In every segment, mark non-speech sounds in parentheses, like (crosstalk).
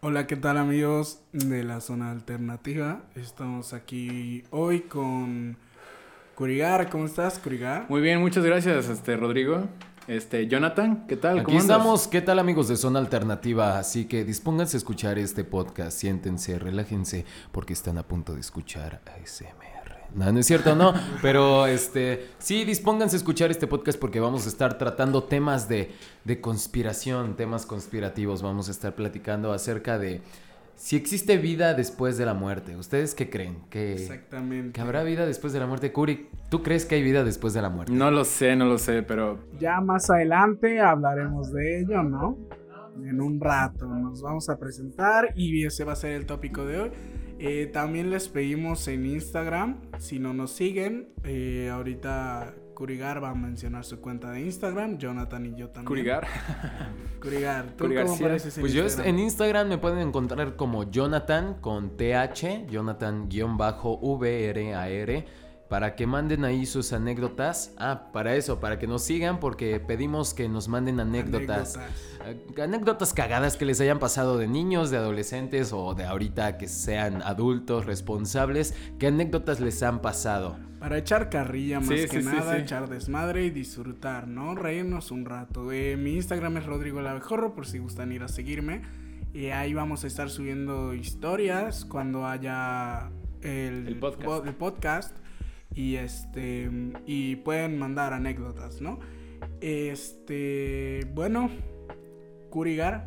Hola, ¿qué tal amigos de la zona alternativa? Estamos aquí hoy con Curigar. ¿Cómo estás, Curigar? Muy bien, muchas gracias, este Rodrigo. Este, Jonathan, ¿qué tal? Aquí estamos, ¿qué tal amigos de Zona Alternativa? Así que dispónganse a escuchar este podcast, siéntense, relájense, porque están a punto de escuchar ASMR. No, no es cierto, no. Pero este, sí, dispónganse a escuchar este podcast porque vamos a estar tratando temas de, de conspiración, temas conspirativos. Vamos a estar platicando acerca de si existe vida después de la muerte. ¿Ustedes qué creen? ¿Que, Exactamente. ¿Que habrá vida después de la muerte? Curi, ¿tú crees que hay vida después de la muerte? No lo sé, no lo sé, pero... Ya más adelante hablaremos de ello, ¿no? En un rato nos vamos a presentar y ese va a ser el tópico de hoy. Eh, también les pedimos en Instagram, si no nos siguen, eh, ahorita Curigar va a mencionar su cuenta de Instagram, Jonathan y yo también. Curigar. (laughs) Curigar, ¿tú Curigar, cómo sí. apareces en Pues yo Instagram? en Instagram me pueden encontrar como Jonathan con TH, Jonathan-VRAR, para que manden ahí sus anécdotas. Ah, para eso, para que nos sigan, porque pedimos que nos manden anécdotas. Anécdotas. Anécdotas cagadas que les hayan pasado de niños, de adolescentes o de ahorita que sean adultos responsables. ¿Qué anécdotas les han pasado? Para echar carrilla más Sí, que sí, sí, nada, sí. echar desmadre y disfrutar, ¿no? Reírnos un rato. Eh, mi Instagram es Rodrigo Lavejorro, por si gustan ir a seguirme. Y ahí vamos a estar subiendo historias cuando haya el, El podcast. po- el podcast. Y este. Y pueden mandar anécdotas, ¿no? Este. Bueno. Curigar.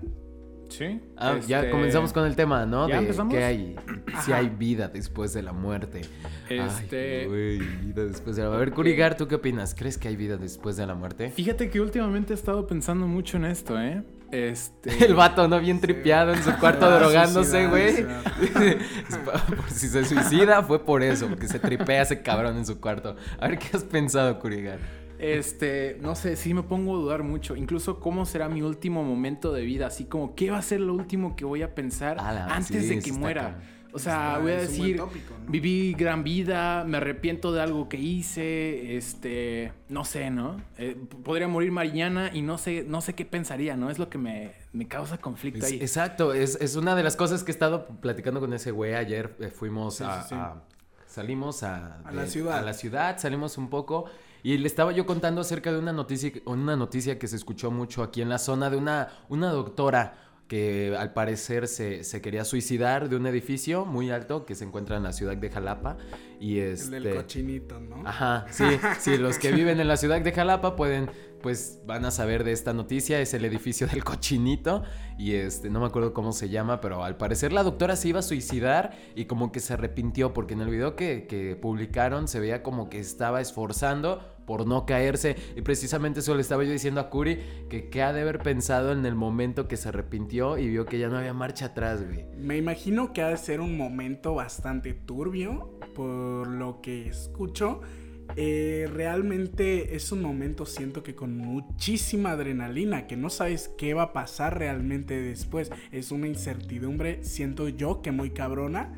Sí. Ah, ya Este, comenzamos con el tema, ¿no? ¿ya de empezamos? que hay, si hay vida después de la muerte. Este- Ay, güey, vida después de la muerte. A ver, Curigar, ¿tú qué opinas? ¿Crees que hay vida después de la muerte? Fíjate que últimamente he estado pensando mucho en esto, ¿eh? Este... (laughs) El vato, ¿no? Bien tripeado en su (laughs) cuarto va a drogándose, güey. (laughs) por si se suicida, fue por eso, porque se tripea ese cabrón en su cuarto. A ver, ¿qué has pensado, Curigar? Este, no sé, sí me pongo a dudar mucho. Incluso cómo será mi último momento de vida. Así como, ¿qué va a ser lo último que voy a pensar Ala, antes sí, de que muera? O sea, Está- voy a decir, tópico, ¿no? viví gran vida, me arrepiento de algo que hice, este, no sé, ¿no? Eh, podría morir mañana y no sé, no sé qué pensaría, ¿no? Es lo que me, me causa conflicto Es- ahí. exacto, es, es una de las cosas que he estado platicando con ese güey. Ayer eh, fuimos Sí, a, sí, sí. a- Salimos a, A la ciudad. A la ciudad, salimos un poco. Y le estaba yo contando acerca de una noticia, una noticia que se escuchó mucho aquí en la zona de una, una doctora que al parecer se, se quería suicidar de un edificio muy alto que se encuentra en la ciudad de Jalapa. Y El este, del cochinito, ¿no? Ajá, sí, (laughs) sí, los que viven en la ciudad de Jalapa pueden, pues van a saber de esta noticia, es el edificio del cochinito y este, no me acuerdo cómo se llama, pero al parecer la doctora se iba a suicidar y como que se arrepintió porque en el video que, que publicaron se veía como que estaba esforzando por no caerse y precisamente eso le estaba yo diciendo a Curi que qué ha de haber pensado en el momento que se arrepintió y vio que ya no había marcha atrás, güey. Me imagino que ha de ser un momento bastante turbio, por lo que escucho. Eh, realmente es un momento, siento que con muchísima adrenalina, que no sabes qué va a pasar realmente después. Es una incertidumbre, siento yo que muy cabrona.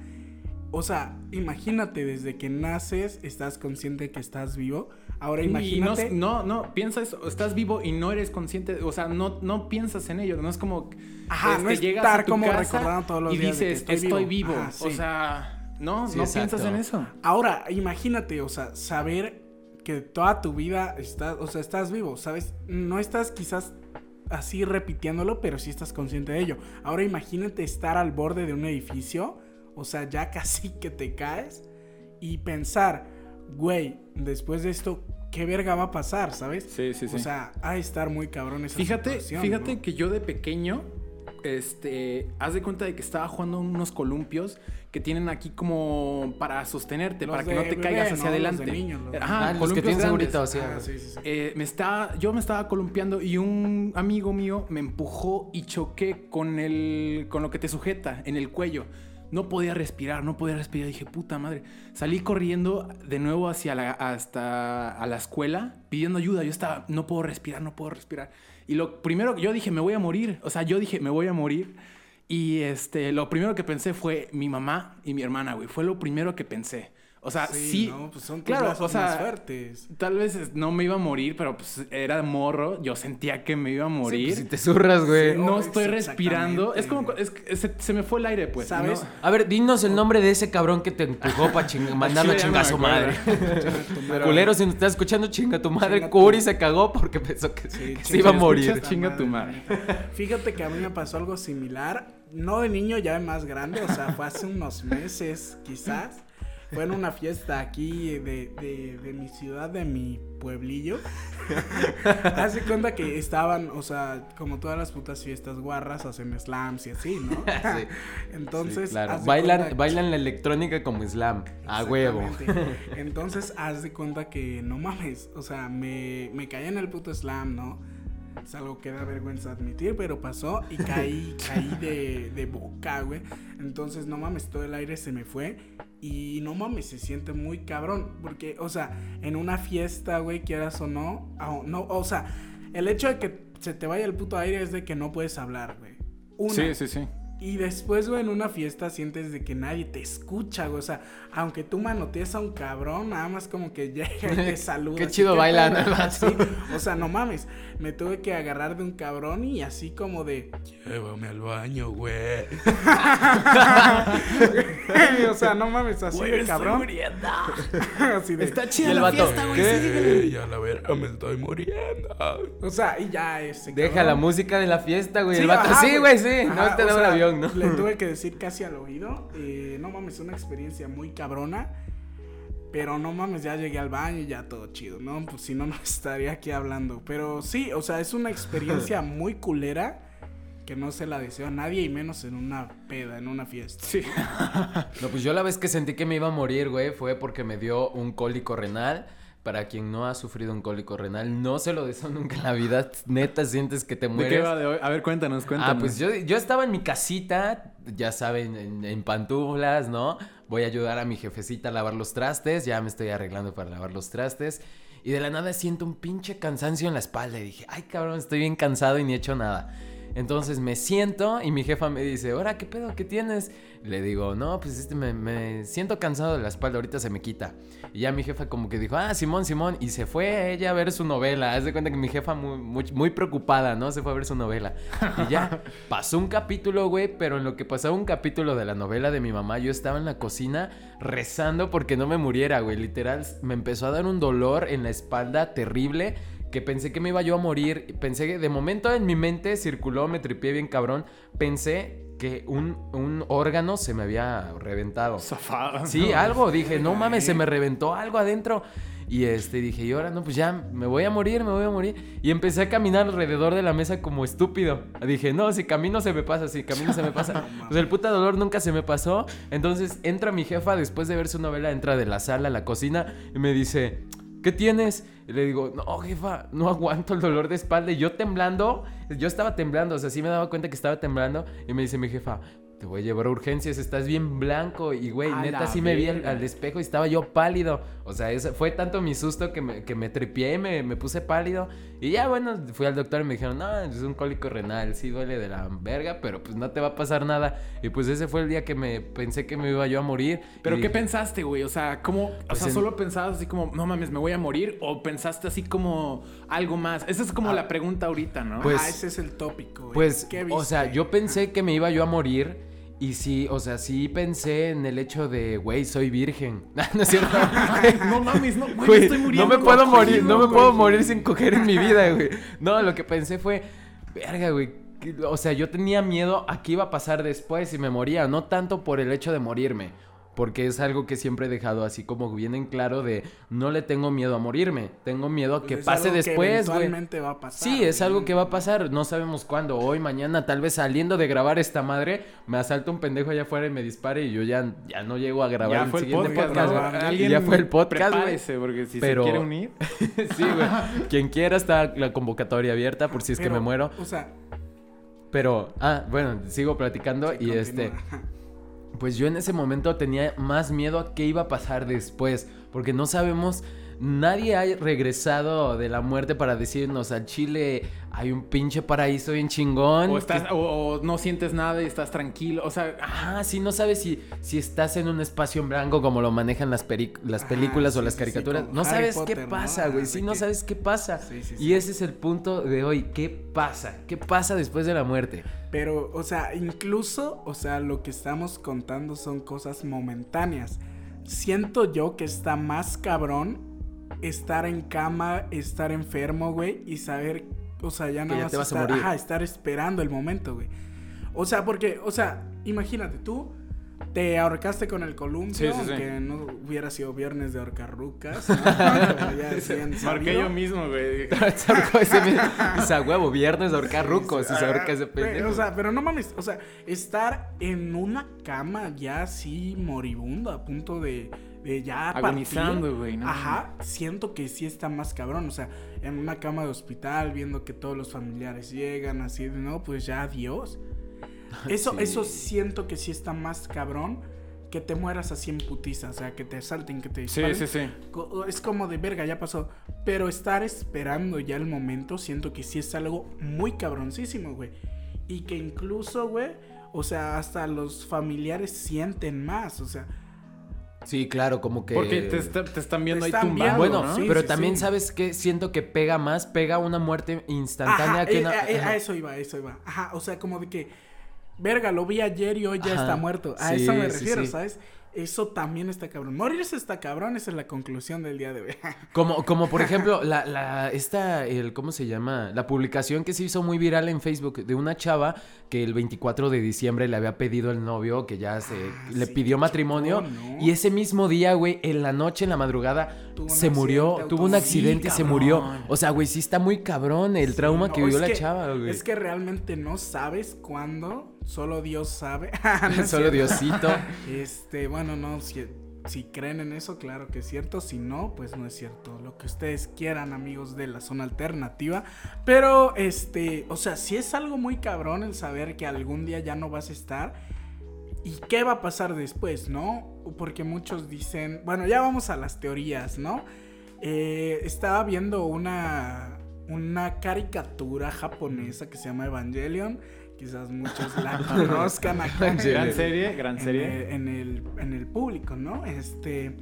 O sea, imagínate, desde que naces estás consciente que estás vivo. Ahora Y no, imagínate... no, no, piensas, estás vivo y no eres consciente, o sea, no, no piensas en ello, no es como Ajá, no este, llegas estar a tu como casa recordando todos los y días de que dices, estoy estoy vivo". vivo, Ajá, o sea, no, Sí, no exacto. piensas en eso. Ahora, imagínate, o sea, saber que toda tu vida estás, o sea, estás vivo, ¿sabes? No estás quizás así repitiéndolo, pero sí estás consciente de ello. Ahora imagínate estar al borde de un edificio, o sea, ya (laughs) casi que te caes y pensar, güey, después de esto, ¿qué verga va a pasar, sabes? Sí, sí, sí. O sea, de estar muy cabrón esa Fíjate, situación, fíjate ¿no? que yo de pequeño, este, haz de cuenta de que estaba jugando unos columpios que tienen aquí como para sostenerte, Los para que de no te bebé, caigas ¿no? hacia Los de adelante. niños, los- Ajá, Ah, los que columpios tienen grandes. segurito, sí. Ah, sí, sí, sí. Eh, me estaba, yo me estaba columpiando y un amigo mío me empujó y choqué con el, con lo que te sujeta en el cuello. No podía respirar, no podía respirar. Dije, puta madre. Salí corriendo de nuevo hacia la, hasta a la escuela pidiendo ayuda. Yo estaba, no puedo respirar, no puedo respirar. Y lo primero que yo dije, me voy a morir. O sea, yo dije, me voy a morir. Y este, lo primero que pensé fue mi mamá y mi hermana, güey. Fue lo primero que pensé. O sea, sí. no, pues son tus claro, o sea, más fuertes. Tal vez no me iba a morir, pero pues era morro. Yo sentía que me iba a morir. Pues si te zurras, güey. Sí, no Oh, estoy respirando. Es como. Es, que se, se me fue el aire, pues. ¿Sabes? ¿no? A ver, dinos el nombre de ese cabrón que te empujó para (laughs) mandarlo a chingar a no su madre. (laughs) Culero, si nos estás escuchando, chinga tu madre. Curi se cagó porque pensó que, Sí, que se iba a morir. Chinga tu madre. Fíjate que a mí me pasó algo similar. No de niño, ya más grande. O sea, fue hace unos meses, quizás. Fue en una fiesta aquí de, de, de mi ciudad, de mi pueblillo. (laughs) Hace cuenta que estaban, o sea, como todas las putas fiestas guarras, hacen slams y así, ¿no? (laughs) Sí. Entonces, Sí, claro. Bailan, cuenta- bailan la electrónica como slam. A huevo. (laughs) Entonces, haz de cuenta que no mames. O sea, me, me caí en el puto slam, ¿no? Es algo que da vergüenza admitir, pero pasó y caí, caí de, de boca, güey. Entonces, no mames, todo el aire se me fue. Y no mames, se siente muy cabrón. Porque, o sea, en una fiesta, güey, quieras o no, ah, no, o sea, el hecho de que se te vaya el puto aire es de que no puedes hablar, güey. Sí, sí, sí. Y después, güey, en una fiesta sientes de que nadie te escucha, güey. O sea, aunque tú manotees a un cabrón, nada más como que llega y te (laughs) saluda. Qué chido bailan, pedo? el vato. Así, O sea, no mames. Me tuve que agarrar de un cabrón y así como de. Llévame al baño, güey. (laughs) o sea, no mames, así de cabrón. (laughs) así de. Está chida la vato, fiesta, güey. sí, dígale. "Ey, a la verga, me estoy muriendo. O sea, y ya ese Deja cabrón- la música de la fiesta, güey. Sí, el vato, ajá, sí, güey, sí. No Ajá, te da un sea, Le tuve (laughs) que decir casi al oído. eh, no mames, una experiencia muy cabrona. Pero no mames, ya llegué al baño y ya todo chido, ¿no? Pues si no, no (laughs) estaría aquí hablando. Pero sí, o sea, es una experiencia (laughs) muy culera que no se la deseo a nadie y menos en una peda, en una fiesta. Sí. No, pues yo la vez que sentí que me iba a morir, güey, fue porque me dio un cólico renal. Para quien no ha sufrido un cólico renal, no se lo deseo nunca en la vida. Neta, sientes que te ¿De mueres. qué va de hoy? A ver, cuéntanos, cuéntanos. Ah, pues yo, yo estaba en mi casita, ya saben, en, en pantuflas, ¿no? Voy a ayudar a mi jefecita a lavar los trastes, ya me estoy arreglando para lavar los trastes. Y de la nada siento un pinche cansancio en la espalda y dije, ay cabrón, estoy bien cansado y ni he hecho nada. Entonces me siento y mi jefa me dice, ahora, ¿qué pedo? ¿Qué tienes? Le digo, no, pues este me, me siento cansado de la espalda, ahorita se me quita. Y ya mi jefa como que dijo, ah, Simón, Simón, y se fue ella a ver su novela. Haz de cuenta que mi jefa muy, muy, muy preocupada, ¿no? Se fue a ver su novela. Y ya (laughs) pasó un capítulo, güey, pero en lo que pasaba un capítulo de la novela de mi mamá, yo estaba en la cocina rezando porque no me muriera, güey. Literal, me empezó a dar un dolor en la espalda terrible que pensé que me iba yo a morir. Pensé que de momento en mi mente circuló, me tripié bien cabrón. Pensé que un, un órgano se me había reventado. Zafado. Sí, ¿no? algo. Dije, no mames, se me reventó algo adentro. Y este, dije, y ahora no, pues ya me voy a morir, me voy a morir. Y empecé a caminar alrededor de la mesa como estúpido. Dije, no, si camino se me pasa, si camino se me pasa. (laughs) Pues el puta dolor nunca se me pasó. Entonces entra mi jefa después de ver su novela, entra de la sala a la cocina y me dice, ¿qué tienes? Y le digo, no, jefa, no aguanto el dolor de espalda. Y yo temblando, yo estaba temblando, o sea, sí me daba cuenta que estaba temblando. Y me dice mi jefa, te voy a llevar a urgencias, estás bien blanco. Y güey, neta, sí me vi al, espejo y estaba yo pálido. O sea, ese fue tanto mi susto que me, que me tripié, me, me puse pálido. Y ya, bueno, fui al doctor y me dijeron, no, es un cólico renal, sí duele de la verga, pero pues no te va a pasar nada. Y pues ese fue el día que me pensé que me iba yo a morir. ¿Pero Y qué pensaste, güey? O sea, ¿cómo? O Pues sea, en- ¿solo pensabas así como, no mames, me voy a morir? ¿O pensaste así como algo más? Esa es como la pregunta ahorita, ¿no? Pues- ah, ese es el tópico. güey. Pues, ¿Qué o sea, yo pensé que me iba yo a morir. Y sí, o sea, sí pensé en el hecho de, güey, soy virgen. (laughs) no es cierto. no mames, no, güey, estoy muriendo. no me puedo cogido, morir, no me güey. puedo morir sin coger en mi vida, güey. No, lo que pensé fue, verga, güey. O sea, yo tenía miedo a qué iba a pasar después si me moría, no tanto por el hecho de morirme, porque es algo que siempre he dejado así como bien en claro de no le tengo miedo a morirme, tengo miedo a Pues que es pase algo que después, güey. eventualmente va a pasar. Sí, es güey. algo que va a pasar, no sabemos cuándo, hoy, mañana, tal vez saliendo de grabar esta madre, me asalta un pendejo allá afuera y me dispare y yo ya, ya no llego a grabar Ya el fue el siguiente podcast, podcast, ¿no? güey. Alguien ya fue el podcast, güey. Porque si Pero- se quiere unir. (laughs) sí, güey. Quien quiera está la convocatoria abierta por si es que Pero, me muero. O sea, Pero, ah, bueno, sigo platicando sí, y este. (laughs) pues yo en ese momento tenía más miedo a qué iba a pasar después, porque no sabemos, nadie ha regresado de la muerte para decirnos al Chile hay un pinche paraíso bien chingón. O, estás, o, o no sientes nada y estás tranquilo. O sea, ah, Ah, sí, no sabes si, si estás en un espacio en blanco como lo manejan las, las Ah, películas o las sí, sí, caricaturas. no sabes Potter, qué ¿no? pasa, Ah, güey. de Sí, no sabes qué pasa. Sí, sí, Y ese es el punto de hoy. ¿Qué pasa? ¿Qué pasa después de la muerte? Pero, o sea, incluso, o sea, lo que estamos contando son cosas momentáneas. Siento yo que está más cabrón estar en cama, estar enfermo, güey, y saber, o sea, ya nada ya más te vas a estar, morir. ajá, estar esperando el momento, güey. O sea, porque, o sea, imagínate, tú te ahorcaste con el columpio, Sí, sí, sí. aunque no hubiera sido viernes de ahorcarrucas. ¿no? (laughs) Marqué yo mismo, güey. (laughs) Se ahorcó ese mi- ese a huevo, viernes de ahorcar rucos y se ahorca ese pendejo. O sea, pero no mames, o sea, estar en una cama ya así moribundo, a punto de, ya. Agonizando, güey, no Ajá, siento que sí está más cabrón, o sea, en una cama de hospital, viendo que todos los familiares llegan, así no, pues ya adiós. (laughs) Eso, Sí. eso siento que sí está más cabrón que te mueras así en putiza, o sea, que te asalten, que te Sí, disparen. sí, sí. Co- Es como de verga, ya pasó. Pero estar esperando ya el momento, siento que sí es algo muy cabroncísimo, güey. Y que incluso, güey, o sea, hasta los familiares sienten más, o sea. Sí, claro, como que. Porque te, está- te están viendo Te ahí tumbado, Bueno, ¿no? sí, pero sí, también sí. sabes que siento que pega más, pega una muerte instantánea Ajá, que eh, una. eh, a eso iba, a eso iba. Ajá, o sea, como de que, verga, lo vi ayer y hoy ya Ajá. está muerto. A Sí, eso me sí, refiero, sí. ¿sabes? Eso también está cabrón. Morirse está cabrón, esa es la conclusión del día de hoy. (laughs) Como, como por ejemplo, la, la, esta, el, ¿cómo se llama? La publicación que se hizo muy viral en Facebook de una chava que el 24 de diciembre le había pedido el novio, que ya se Ah, le sí, pidió matrimonio. Y ese mismo día, güey, en la noche, en la madrugada, se murió, tuvo un accidente y Sí, se murió. O sea, güey, sí está muy cabrón el trauma No, que vivió la chava, güey. Es que realmente no sabes cuándo, solo Dios sabe. (laughs) (laughs) No Solo. Diosito. Este, bueno, no, si, si creen en eso, claro que es cierto. Si no, pues no es cierto. Lo que ustedes quieran, amigos de la zona alternativa. Pero, este, o sea, sí es algo muy cabrón el saber que algún día ya no vas a estar. ¿Y qué va a pasar después, no? Porque muchos dicen, bueno, ya vamos a las teorías, ¿no? Eh, estaba viendo una, una caricatura japonesa que se llama Evangelion. Quizás muchos la (laughs) conozcan acá. Evangelion. Gran serie, gran en serie. el- En el, en el público, ¿no? Este.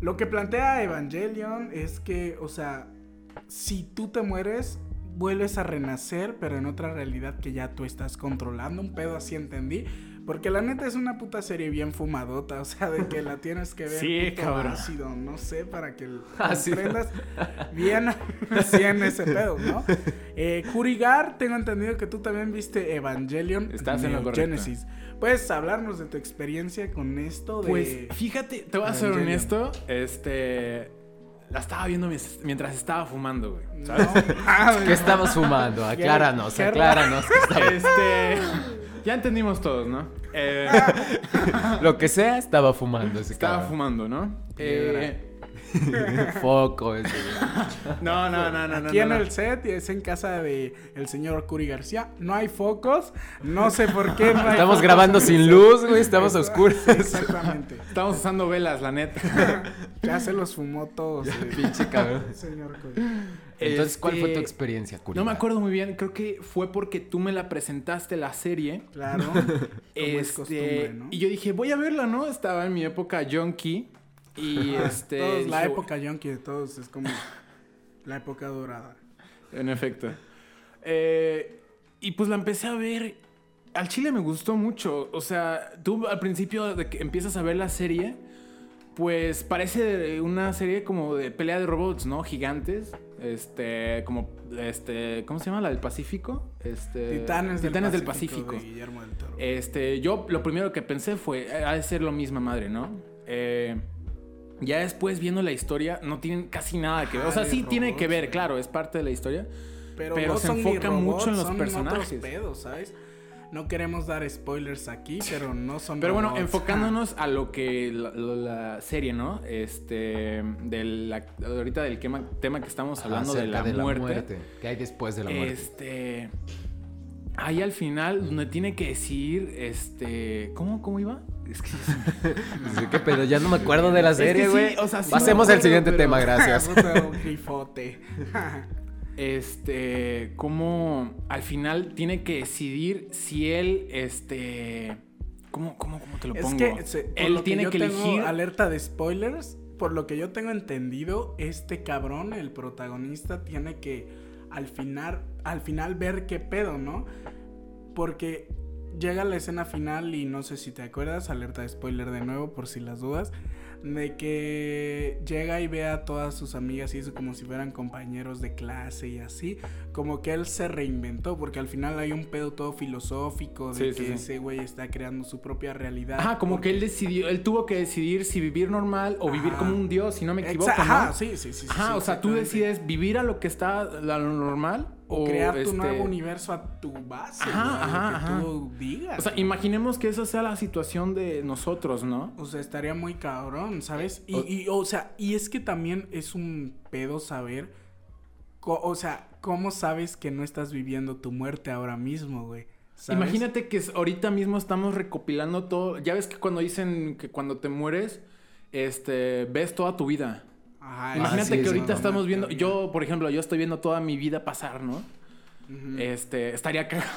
Lo que plantea Evangelion es que, o sea, si tú te mueres, vuelves a renacer, pero en otra realidad que ya tú estás controlando. Un pedo así entendí. Porque la neta es una puta serie bien fumadota, o sea, de que la tienes que ver Sí, puto cabrón. ácido, no sé, para que Ácido. (laughs) comprendas bien (laughs) así en ese pedo, ¿no? Eh, Kurigar, tengo entendido que tú también viste Evangelion Estás en lo Neo correcto. Genesis. ¿Puedes hablarnos de tu experiencia con esto? De... Pues fíjate, te voy a ser honesto, este la estaba viendo mientras estaba fumando, güey. No. ¿Sabes? (laughs) Ah, ¿Qué estabas fumando? Acláranos, qué acláranos. ¿qué este ya entendimos todos, ¿no? Eh, (laughs) Lo que sea, estaba fumando ese estaba cabrón. fumando, ¿no? Eh, (laughs) Foco ese, güey. no, no, no, no, no. Aquí en no. el set y es en casa de el señor Curi García. No hay focos. No sé por qué no hay Estamos grabando en (laughs) sin luz, güey. Estamos a oscuras. sí, exactamente. Estamos usando velas, la neta. Ya se los fumó todos. Pinche cabrón. señor Curi. Entonces, ¿cuál fue tu Este, experiencia? No me acuerdo muy bien, creo que fue porque tú me la presentaste la serie. Claro. Como es costumbre, ¿no? Y yo dije, voy a verla, ¿no? Estaba en mi época junkie. Y (laughs) este. Todos, la época yonki de todos es como la época dorada. En efecto. Eh, y pues la empecé a ver. Al chile me gustó mucho. O sea, tú al principio de que empiezas a ver la serie, pues parece una serie como de pelea de robots, ¿no? Gigantes. Este, como, este, ¿cómo se llama? La del Pacífico. Este, Titanes, Titanes del del Pacífico. Pacífico. de Guillermo del Toro. Este, yo lo primero que pensé fue, eh, ha de ser lo misma madre, ¿no? Eh, ya después viendo la historia, no tienen casi nada que ver. O sea, Ah, sí tiene que ver, güey. claro, es parte de la historia. pero, pero no se enfoca mucho en los son personajes. Otros pedos, ¿sabes? No queremos dar spoilers aquí, pero no son Pero bueno, enfocándonos (laughs) a lo que la, lo- la serie, ¿no? Este, de la- ahorita del tema, tema que estamos hablando de la, Acerca muerte. ¿Qué hay después de la muerte? Este, ahí al final, donde tiene que decir, este, ¿cómo, cómo iba? Es que (laughs) Sí, qué pedo, ya no me acuerdo de la Es que serie, sí, güey. o sea, sí Pasemos al siguiente pero- tema, gracias. (laughs) Este, cómo al final tiene que decidir si él, este, ¿cómo, cómo, cómo te lo es pongo? que se- por él lo tiene yo que tengo elegir. alerta de spoilers. Por lo que yo tengo entendido, este cabrón, el protagonista, tiene que al final, al final ver qué pedo, ¿no? Porque llega la escena final y no sé si te acuerdas, alerta de spoiler de nuevo por si las dudas, de que llega y ve a todas sus amigas y eso como si fueran compañeros de clase y así, como que él se reinventó, porque al final hay un pedo todo filosófico de Sí, que sí. ese güey está creando su propia realidad. Ajá, como porque- que él decidió, él tuvo que decidir si vivir normal o vivir como un dios, si no me equivoco, Exa- ¿no? Ajá, sí, sí, sí. Ajá, o sea, tú decides vivir a lo que está, a lo normal o crear tu este, nuevo universo a tu base, Ajá, lo que ajá. tú digas. O sea, imaginemos que esa sea la situación de nosotros, ¿no? O sea, estaría muy cabrón, ¿sabes? Y, O- y, o sea, y es que también es un pedo saber, o sea, cómo sabes que no estás viviendo tu muerte ahora mismo, güey. ¿sabes? Imagínate que ahorita mismo estamos recopilando todo. Ya ves que cuando dicen que cuando te mueres, este, ves toda tu vida. Ajá, Imagínate sí, que ahorita estamos viendo, yo, por ejemplo, yo estoy viendo toda mi vida pasar, ¿no? Este, estaría cagado.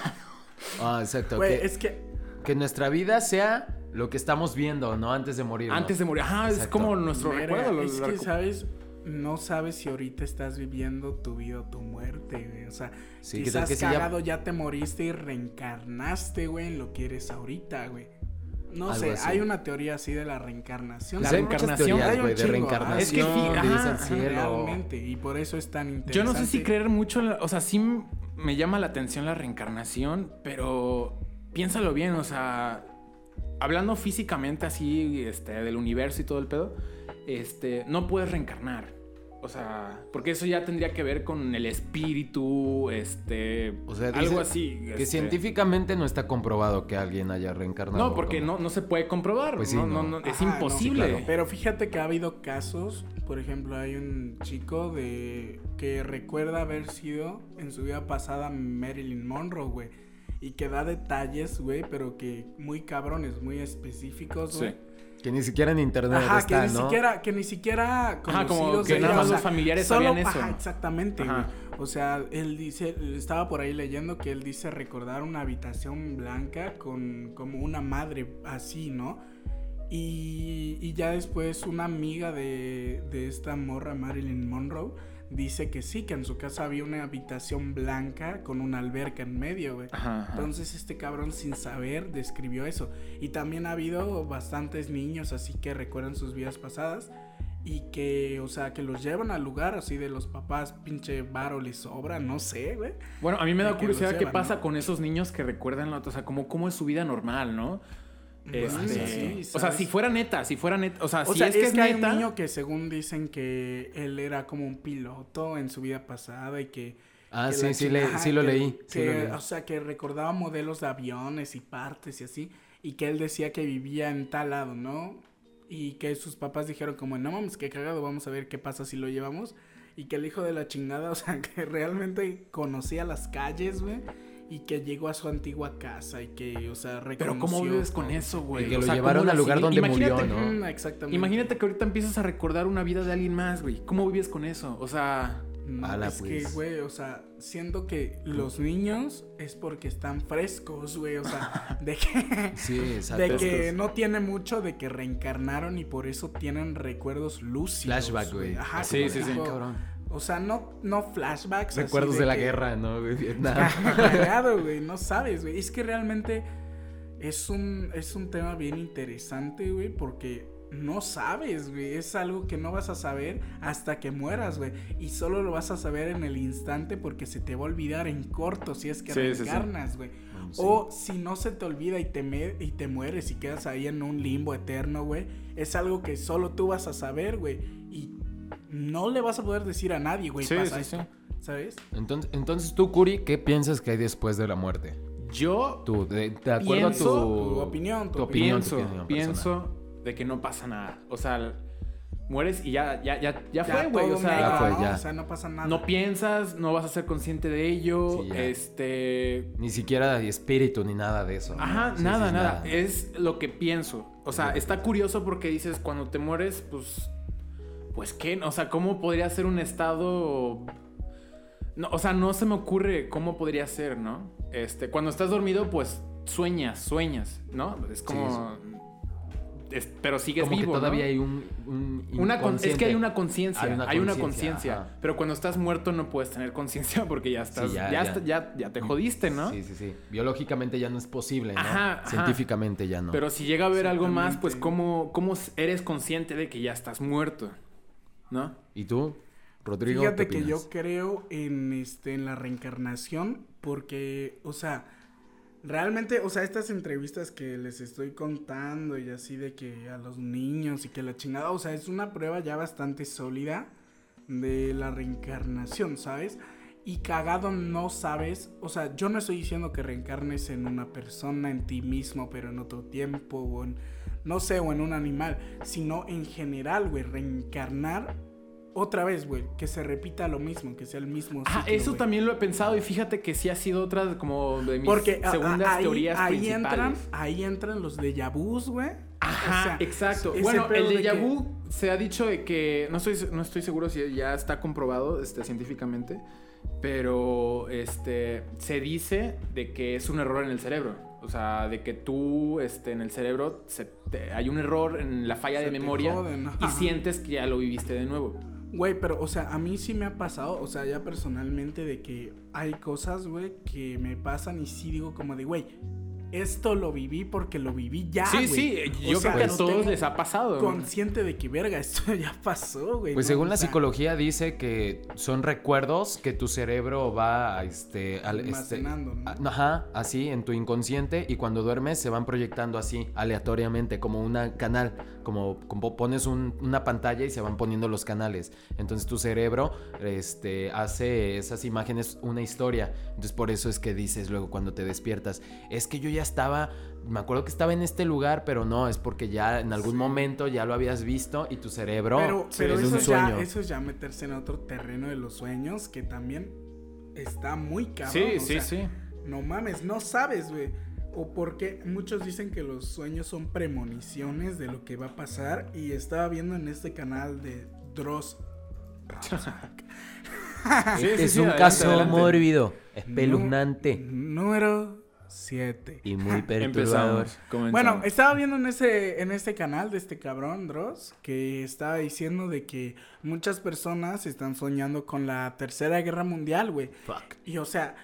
Ah, exacto. Güey, que, es que que nuestra vida sea lo que estamos viendo, ¿no? Antes de morir. Antes de morir. Ajá, es como nuestro Verga, recuerdo. lo- es lo que, ¿sabes? No sabes si ahorita estás viviendo tu vida o tu muerte, güey. O sea, Sí, ¿qué tal quizás que si ya- cagado ya... te moriste y reencarnaste, güey, en lo que eres ahorita, güey. No sé, así. hay una teoría así de la reencarnación. La reencarnación, teorías, hay un güey, de reencarnación. Es que ajá. Realmente, y por eso es tan interesante. Yo no sé si creer mucho en la- O sea, sí me llama la atención la reencarnación, pero piénsalo bien, o sea, hablando físicamente así, este, del universo y todo el pedo, este, no puedes reencarnar. O sea, porque eso ya tendría que ver con el espíritu, este, O sea, algo así. Que este. científicamente no está comprobado que alguien haya reencarnado. No, porque como- no, no se puede comprobar. Pues sí, no, no. no, no, es Ajá, imposible. sí, claro. Pero fíjate que ha habido casos, por ejemplo, hay un chico de que recuerda haber sido en su vida pasada Marilyn Monroe, güey. Y que da detalles, güey, pero que muy cabrones, muy específicos, güey. Sí. Que ni siquiera en internet Ajá, está, que ni ¿no? siquiera, que ni siquiera Ajá, como que de nada ella, más o los familiares solo- sabían eso. Ajá, exactamente, Ajá. O sea, él dice, estaba por ahí leyendo que él dice recordar una habitación blanca con como una madre así, ¿no? Y, y ya después una amiga de, de esta morra, Marilyn Monroe, dice que sí, que en su casa había una habitación blanca con una alberca en medio, güey. Ajá, ajá. Entonces este cabrón sin saber describió eso. Y también ha habido bastantes niños así que recuerdan sus vidas pasadas y que, o sea, que los llevan al lugar así de los papás, pinche varo les sobra, no sé, güey. Bueno, a mí me da curiosidad qué pasa ¿no? con esos niños que recuerdan, la- o sea, como cómo es su vida normal, ¿no? Este, sí, o sea, si fuera neta, si fuera neta, o sea, O si sea, es es, que es, que hay neta, un niño que según dicen que él era como un piloto en su vida pasada y que... Ah, que sí, sí, le- sí lo que- leí. sí lo leí. O sea, que recordaba modelos de aviones y partes y así. Y que él decía que vivía en tal lado, ¿no? Y que sus papás dijeron como, no mames, qué cagado, vamos a ver qué pasa si lo llevamos. Y que el hijo de la chingada, (laughs) o sea, que realmente conocía las calles, güey. Y que llegó a su antigua casa y que, o sea, pero cómo reconoció vives con eso, güey. Que O lo sea, llevaron ¿cómo al lugar donde murió, Imagínate- ¿no? Mm, exactamente. Imagínate que ahorita empiezas a recordar una vida de alguien más, güey. ¿Cómo vives con eso? O sea, No, Ala, es pues. que, güey, o sea, siento que los niños es porque están frescos, güey, o sea, (laughs) de que, Sí, de que no tiene mucho de que reencarnaron y por eso tienen recuerdos lúcidos. Flashback, güey. Ajá, Sí, sí, sí. Cabrón. O sea, no, no flashbacks. así Recuerdos de, la que- guerra, ¿no? (laughs) Vietnam. Cagado, güey, no sabes, güey. Es que realmente es un, es un tema bien interesante, güey, porque no sabes, güey. Es algo que no vas a saber hasta que mueras, güey. Y solo lo vas a saber en el instante porque se te va a olvidar en corto si es que Sí, reencarnas, güey. Sí. O si no se te olvida y te, me- y te mueres y quedas ahí en un limbo eterno, güey. Es algo que solo tú vas a saber, güey. No le vas a poder decir a nadie, güey. Sí, pasa sí, esto, ¿Sabes? Entonces, entonces tú, Curi, ¿qué piensas que hay después de la muerte? yo Tú, de, de acuerdo Pienso- a tu, Tu opinión, tu tu opinión, tu pienso, pienso de que no pasa nada. O sea, mueres y ya, ya, ya, ya, Ya fue, güey. O sea, Ya fue, ¿no? ya. O sea, no pasa nada. no piensas, no vas a ser consciente de ello. Sí, este. Ni siquiera espíritu ni nada de eso. Ajá, Sí, nada, sí, nada. Es lo que pienso. O sea, está curioso porque dices, cuando te mueres, pues. Pues qué, o sea, ¿cómo podría ser un estado. No, o sea, no se me ocurre cómo podría ser, ¿no? Este, cuando estás dormido, pues sueñas, sueñas, ¿no? Es como. es- pero sigues Como vivo. que todavía ¿no? hay un, un Una con- es que hay una conciencia, Hay una conciencia, pero cuando estás muerto no puedes tener conciencia (laughs) porque ya estás, Sí, ya, ya, ya, ya. ya- ya te jodiste, ¿no? Sí, sí, sí. Biológicamente ya no es posible, ¿no? Ajá, ajá. Científicamente ya no. Pero si llega a haber algo más, pues cómo, cómo eres consciente de que ya estás muerto, ¿no? ¿Y tú, Rodrigo? Fíjate qué que yo creo en este en la reencarnación porque, o sea, realmente, o sea, estas entrevistas que les estoy contando y así de que a los niños y que la chingada, o sea, es una prueba ya bastante sólida de la reencarnación, ¿sabes? Y cagado no sabes, o sea, yo no estoy diciendo que reencarnes en una persona, en ti mismo, pero en otro tiempo, o en, no sé, o en un animal, sino en general, güey, reencarnar otra vez, güey, que se repita lo mismo, que sea el mismo Ah, eso también lo he pensado y fíjate que sí ha sido otra como de mis Porque a- a- segundas ahí, teorías ahí principales. entran, ahí entran los déjà vus, güey. Ajá, O sea, exacto. Bueno, el de déjà que- vu se ha dicho de que no estoy no estoy seguro si ya está comprobado este científicamente, pero este se dice de que es un error en el cerebro. O sea, de que tú este en el cerebro se te- hay un error en la falla Se de memoria joden, y sientes que ya lo viviste de nuevo. Güey, pero, o sea, a mí sí me ha pasado, o sea, ya personalmente, de que hay cosas, güey, que me pasan y sí digo como de, güey, esto lo viví porque lo viví ya, sí, güey. sí, O yo sea, creo que a no todos les ha pasado. Consciente de que, verga, esto (laughs) ya pasó, güey. Pues ¿no? según O la sea, psicología dice que son recuerdos que tu cerebro va a, este, al- este, Almacenando, ¿no? a- ajá, así en tu inconsciente y cuando duermes se van proyectando así aleatoriamente como una canal, como, como pones un- una pantalla y se van poniendo los canales. Entonces tu cerebro este, hace esas imágenes una historia. Entonces por eso es que dices luego cuando te despiertas, es que yo ya estaba me acuerdo que estaba en este lugar, pero no, es porque ya en algún Sí. momento ya lo habías visto y tu cerebro Pero, pero es eso, un sueño. ya, eso es ya meterse en otro terreno de los sueños que también está muy cabrón. Sí, o sí, sea, sí. No mames, no sabes, güey. O porque muchos dicen que los sueños son premoniciones de lo que va a pasar. Y estaba viendo en este canal de Dross. Sí, (laughs) sí, es sí, un adelante, caso adelante. mórbido, espeluznante número 7. y muy (laughs) perturbador. Empezamos. Bueno, estaba viendo en ese, en este canal de este cabrón, Dross, que estaba diciendo de que muchas personas están soñando con la Tercera Guerra Mundial, güey. Fuck. Y o sea,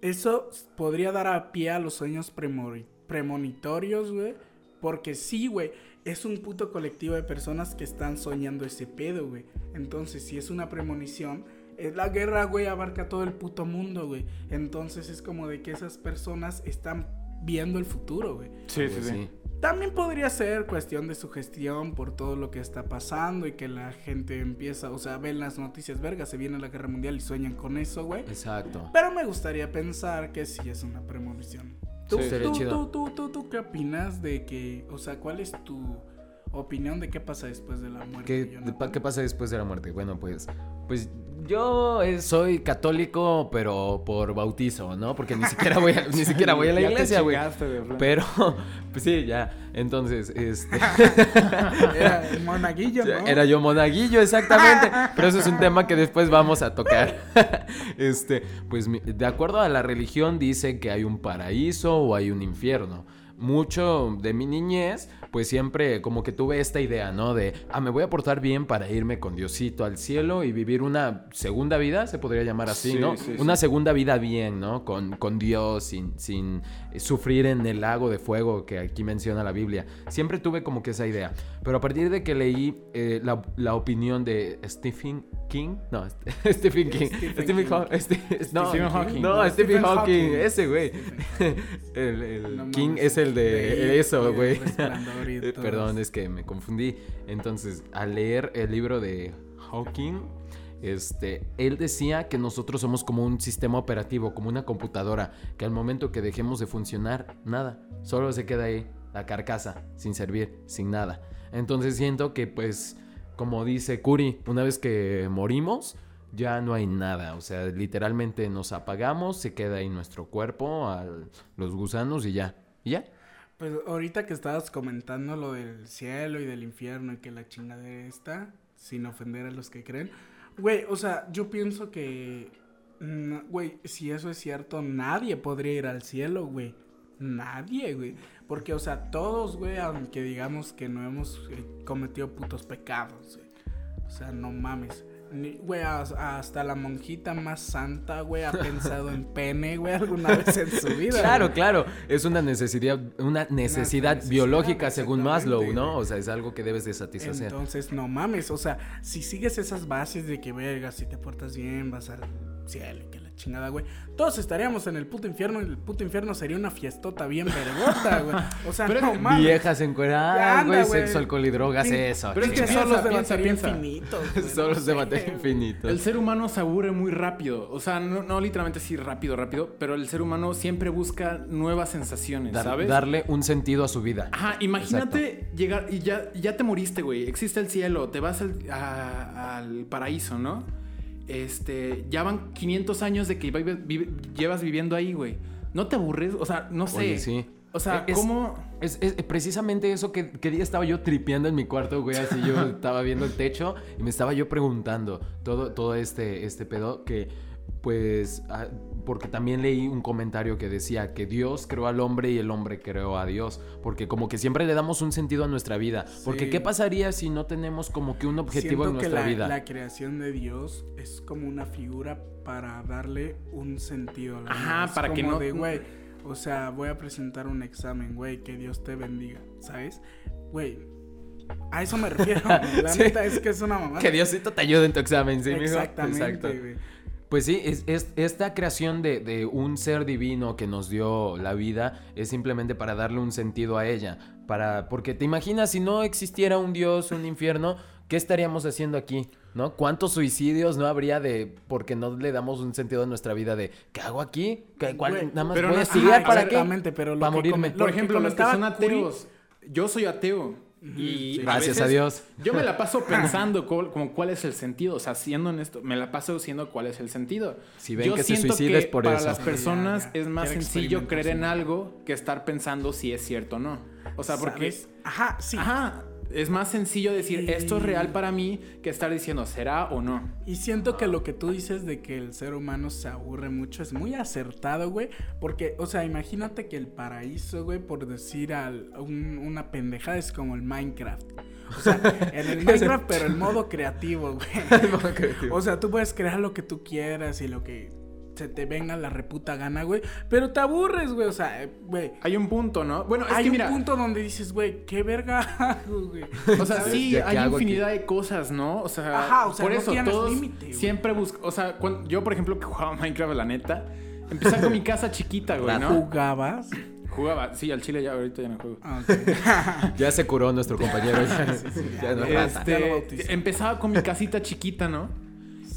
eso podría dar a pie a los sueños premori- premonitorios, güey. Porque sí, güey, es un puto colectivo de personas que están soñando ese pedo, güey. Entonces, si es una premonición, la guerra, güey, abarca todo el puto mundo, güey. Entonces es como de que esas personas están viendo el futuro, güey. sí, sí, Pues sí. sí. También podría ser cuestión de sugestión por todo lo que está pasando y que la gente empieza, o sea, ven las noticias, verga, se viene la guerra mundial y sueñan con eso, güey. Exacto. Pero me gustaría pensar que sí es una premonición. ¿Tú, Sí. Tú, tú, tú, tú qué opinas de que, o sea, cuál es tu opinión de qué pasa después de la muerte? ¿Qué, pasa después de la muerte? Bueno, pues, pues yo soy católico, pero por bautizo, ¿no? Porque ni siquiera voy a, ni siquiera voy a la (laughs) iglesia, güey. Pero, pues sí, ya. Entonces, este. (laughs) Era el monaguillo, ¿no? Era yo monaguillo, exactamente. Pero eso es un tema que después vamos a tocar. (laughs) Este, pues de acuerdo a la religión dice que hay un paraíso o hay un infierno. Mucho de mi niñez, pues siempre como que tuve esta idea, ¿no? De, ah, me voy a portar bien para irme con Diosito al cielo y vivir una segunda vida, se podría llamar así, Sí, ¿no? sí, sí. Una segunda vida bien, ¿no? Con, con Dios, sin, sin sufrir en el lago de fuego que aquí menciona la Biblia. Siempre tuve como que esa idea. Pero a partir de que leí eh, la, la opinión de Stephen King, no, (laughs) Stephen King, Stephen Stephen King. Haw- este- (laughs) no, Stephen Hawking. No, No, Stephen Hawking, Hawking. ese güey. (laughs) El, el No King es el de eso, güey. Eh, Perdón, es que me confundí. Entonces, al leer el libro de Hawking, este, él decía que nosotros somos como un sistema operativo, como una computadora, que al momento que dejemos de funcionar, nada, solo se queda ahí la carcasa, sin servir, sin nada. Entonces siento que pues como dice Curi, una vez que morimos, ya no hay nada. O sea, literalmente nos apagamos, se queda ahí nuestro cuerpo, a los gusanos y ya. ¿Y ya? Pues ahorita que estabas comentando lo del cielo y del infierno y que la chingadera está, sin ofender a los que creen. Güey, o sea, yo pienso que, mm, güey, si eso es cierto, nadie podría ir al cielo, güey. Nadie, güey. Porque, o sea, todos, güey, aunque digamos que no hemos eh, cometido putos pecados, güey. O sea, no mames. Ni- Güey, as- hasta la monjita más santa, güey, ha pensado en (laughs) pene, güey, alguna vez en su vida. Claro, güey. claro. Es una necesidad, una necesidad necesidad, biológica según Maslow, ¿no? O sea, es algo que debes de satisfacer. Entonces, no mames, o sea, si sigues esas bases de que, verga, si te portas bien, vas al cielo que chingada, güey. Todos estaríamos en el puto infierno y el puto infierno sería una fiestota bien vergota, güey. O sea, Pero no es mames. Viejas encueradas, güey, sexo, alcohol y drogas, eso. pero es que que chingada. piensa, solo de batería infinitos, güey, Solo no es de sé, materia güey. infinito. El ser humano se aburre muy rápido. O sea, no, no literalmente así rápido, rápido, pero el ser humano siempre busca nuevas sensaciones, Dar- ¿sabes? darle un sentido a su vida. Ajá, imagínate llegar y ya, ya te moriste, güey. Existe el cielo, te vas al, a- al paraíso, ¿no? Este, ya van 500 años de que vive- vive- llevas viviendo ahí, güey. ¿No te aburres? O sea, no sé. Oye, sí. O sea, Es- ¿cómo...? Es, es precisamente eso que, que día estaba yo tripeando en mi cuarto, güey, así yo (laughs) estaba viendo el techo y me estaba yo preguntando todo, todo este, este pedo que, pues, ah, porque también leí un comentario que decía que Dios creó al hombre y el hombre creó a Dios, porque como que siempre le damos un sentido a nuestra vida, porque. ¿qué pasaría si no tenemos como que un objetivo en que nuestra la, vida? la creación de Dios es como una figura para darle un sentido a la Ajá, vida. Es para que no- de, güey, o sea, voy a presentar un examen, güey, que Dios te bendiga, ¿sabes? Güey, a eso me refiero. (laughs) La Sí. neta es que es una mamada. Que Diosito te ayude en tu examen, ¿sí, mijo? Exactamente, Exacto. güey. Pues sí, es, es- esta creación de, de un ser divino que nos dio la vida es simplemente para darle un sentido a ella. Para, porque te imaginas, si no existiera un Dios, un infierno, ¿qué estaríamos haciendo aquí? ¿No? ¿Cuántos suicidios no habría de porque no le damos un sentido a nuestra vida de ¿qué hago aquí? ¿Qué- cuál- Güey, nada más pero voy no- a estudiar para qué? exactamente, pero lo para que morirme. Por ejemplo, los que son ateos. Yo soy ateo. Y sí. Gracias a Dios. Yo me la paso (laughs) pensando cuál- como cuál es el sentido. O sea, siendo honesto, me la paso diciendo cuál es el sentido. Si ven Yo que se siento suicida es que por para eso. las personas ya. es más sencillo creer en algo que estar pensando si es cierto o no. O sea, porque... ¿Sabes? Ajá, sí. Ajá. Es más sencillo decir esto es real para mí que estar diciendo será o no. Y siento que lo que tú dices de que el ser humano se aburre mucho es muy acertado, güey. Porque, o sea, imagínate que el paraíso, güey, por decir al, un- una pendejada, es como el Minecraft. O sea, en el (laughs) Minecraft, pero el modo creativo, güey. (laughs) O sea, tú puedes crear lo que tú quieras y lo que se te venga la reputa gana, güey. Pero te aburres, güey. O sea, eh, güey. Hay un punto, ¿no? Bueno, es Hay que un mira, punto donde dices, güey, qué verga hago, güey. O sea, sí, Ya, ¿qué hay aquí? infinidad de cosas, ¿no? O sea, Ajá, o sea, por no eso tienes todos siempre busco, o sea, cuando- yo por ejemplo que jugaba Minecraft, la neta, empecé con mi casa chiquita, güey, ¿no? ¿Jugabas? Jugaba, sí, al chile ya ahorita ya no juego. Ah, ok. (laughs) Ya se curó nuestro compañero. ya, (laughs) ya no es rata. Ya lo Este, empezaba con mi casita chiquita, ¿no?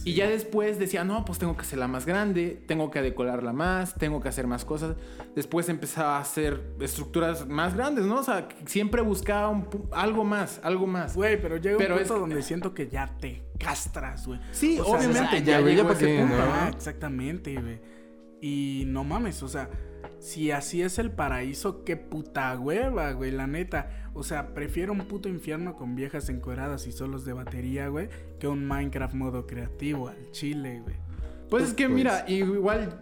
Y ya después decía, no, pues tengo que hacerla más grande, tengo que decorarla más, tengo que hacer más cosas. Después empezaba a hacer estructuras más grandes, ¿no? O sea, siempre buscaba un algo más, algo más. Güey, pero llega Pero un punto donde siento que ya te castras, güey. Sí, O sea, obviamente, ya, qué, punto. Ah, exactamente, güey. Y no mames, o sea, si así es el paraíso, qué puta hueva, güey, la neta. O sea, prefiero un puto infierno con viejas encueradas y solos de batería, güey, que un Minecraft modo creativo al chile, güey. Pues es que Pues- mira, igual,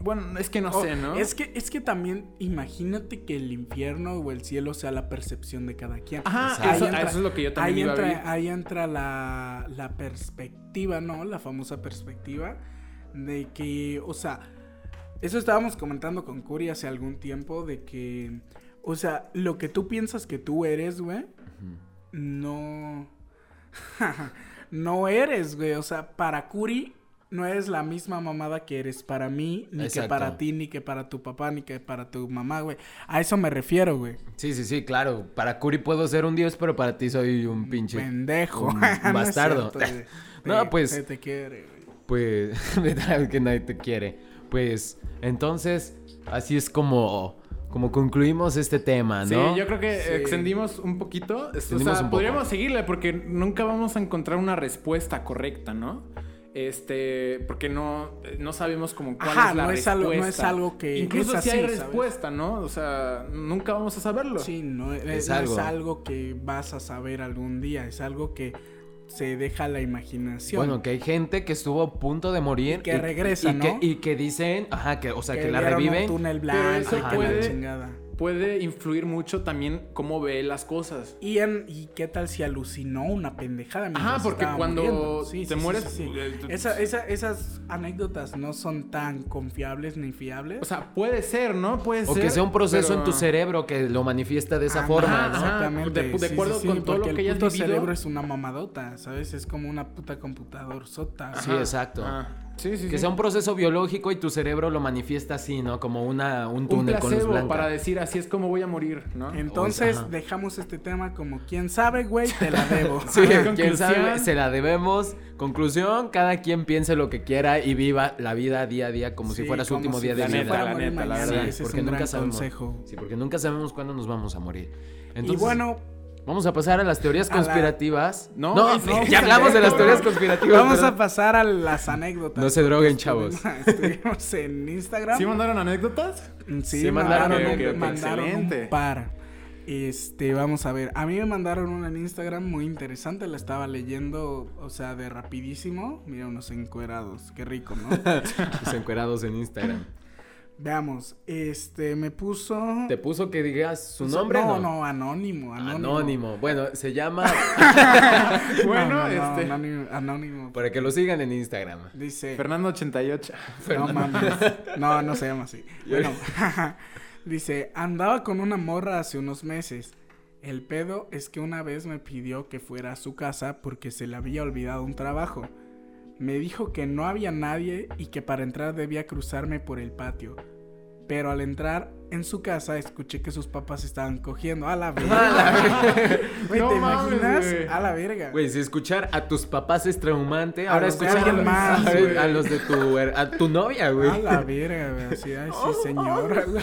bueno, es que no Oh, sé, ¿no? Es que, es que también imagínate que el infierno o el cielo sea la percepción de cada quien. Ajá, eso, eso es lo que yo también ahí iba a entra, ver. ahí entra la, la perspectiva, ¿no? La famosa perspectiva de que, o sea, eso estábamos comentando con Curi hace algún tiempo de que, o sea, lo que tú piensas que tú eres, güey, no... (laughs) no eres, güey. O sea, para Curi no eres la misma mamada que eres para mí, ni Exacto. que para ti, ni que para tu papá, ni que para tu mamá, güey. A eso me refiero, güey. Sí, sí, sí, claro. Para Curi puedo ser un dios, pero para ti soy un pinche. Pendejo. un (laughs) No es bastardo. cierto. (laughs) No, pues- te quiere, güey. Pues, que nadie te quiere. Pues, entonces, así es como, como concluimos este tema, Sí, ¿no? yo creo que Sí. extendimos un poquito. Extendimos o sea, un poco. podríamos seguirle porque nunca vamos a encontrar una respuesta correcta, ¿no? Este, porque no, no sabemos como cuál Ajá, es la no es respuesta. algo- no es algo que Incluso es si hay respuesta, ¿no? O sea, nunca vamos a saberlo. Sí, no, es, Es no algo. es algo que vas a saber algún día, es algo que se deja la imaginación. Bueno, que hay gente que estuvo a punto de morir. Y que regresa, y que, ¿no? y que dicen, ajá, que, o sea, que, la reviven. Un túnel blanco, Pero eso la chingada. Puede influir mucho también cómo ve las cosas. ¿Y, en- ¿Y qué tal si alucinó una pendejada? Ajá, porque cuando? Sí, te sí, mueres, sí, sí. eh, Esa- esa- esas anécdotas no son tan confiables ni fiables. O sea, puede ser, ¿no? Puede O ser. que sea un proceso en tu cerebro que lo manifiesta de esa Ah, forma, ajá, ¿no? Exactamente. De- de sí, sí, acuerdo sí, con todo lo que el hayas puto vivido. cerebro es una mamadota, ¿sabes? Es como una puta computador sota. Sí, exacto. Ah, sí, sí, Que sí. sea un proceso biológico y tu cerebro lo manifiesta así, ¿no? Como una, un un túnel con luz blanca. para decir así es como voy a morir, ¿no? Entonces, dejamos este tema como quién sabe, güey, te la debo. (laughs) Sí, sabe, se la debemos. Conclusión, cada quien piense lo que quiera y viva la vida día a día como si fuera su último si día de la vida. neta, la neta, la verdad. porque es un nunca gran sabemos. consejo. Sí, porque nunca sabemos cuándo nos vamos a morir. Entonces, y bueno, vamos a pasar a las teorías la- conspirativas. No, no, no, (laughs) ya hablamos de las teorías conspirativas. vamos a pasar a las anécdotas. No se droguen, chavos. (laughs) Estuvimos en Instagram. ¿Sí mandaron anécdotas? Sí, Sí, mandaron, mandaron, un- ok, ok, mandaron excelente. un par. Este, vamos a ver. A mí me mandaron una en Instagram muy interesante. La estaba leyendo, o sea, de rapidísimo. Mira, unos encuerados. Qué rico, ¿no? (laughs) Los encuerados en Instagram. Veamos. Este, me puso. ¿Te puso que digas su nombre? No, No, no, anónimo, anónimo. Anónimo. Bueno, se llama (laughs) No, Bueno, no, no, este. Anónimo. anónimo. para que lo sigan en Instagram. Dice. Fernando 88. No mames. (laughs) No, no se llama así. Bueno, (laughs) dice, andaba con una morra hace unos meses. El pedo es que una vez me pidió que fuera a su casa porque se le había olvidado un trabajo. Me dijo que no había nadie y que para entrar debía cruzarme por el patio. Pero al entrar en su casa escuché que sus papás estaban cogiendo. (laughs) A la verga. Güey, No ¿te mames, imaginas? güey. A la verga. Güey, si escuchar a tus papás es traumante, A ahora escuchar alguien más, a, a los de tu, a tu novia, güey. A la verga, güey. Así, ay, sí, (laughs) señora. güey.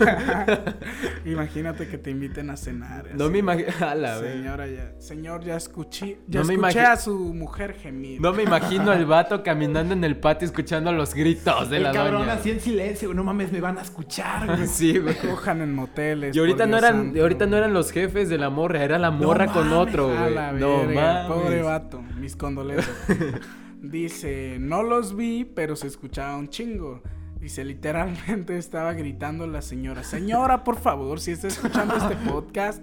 (laughs) Imagínate que te inviten a cenar. No así. me imagino. A la vez. Señora, ya. Señor, ya escuché. Ya No escuché a su mujer gemir. No me imagino al vato caminando en el patio escuchando los gritos de El la cabrón doña. así en silencio. No mames, me van a escuchar, güey. Sí, güey. Cojan en moteles. Y ahorita no eran, santo. ahorita no eran los jefes de la morra, era la morra con mames, otro, güey. No mames. Pobre vato. Mis condolencias. (laughs) Dice, no los vi, pero se escuchaba un chingo. Dice, literalmente (laughs) estaba gritando la señora. Señora, por favor, si está escuchando este (laughs) podcast,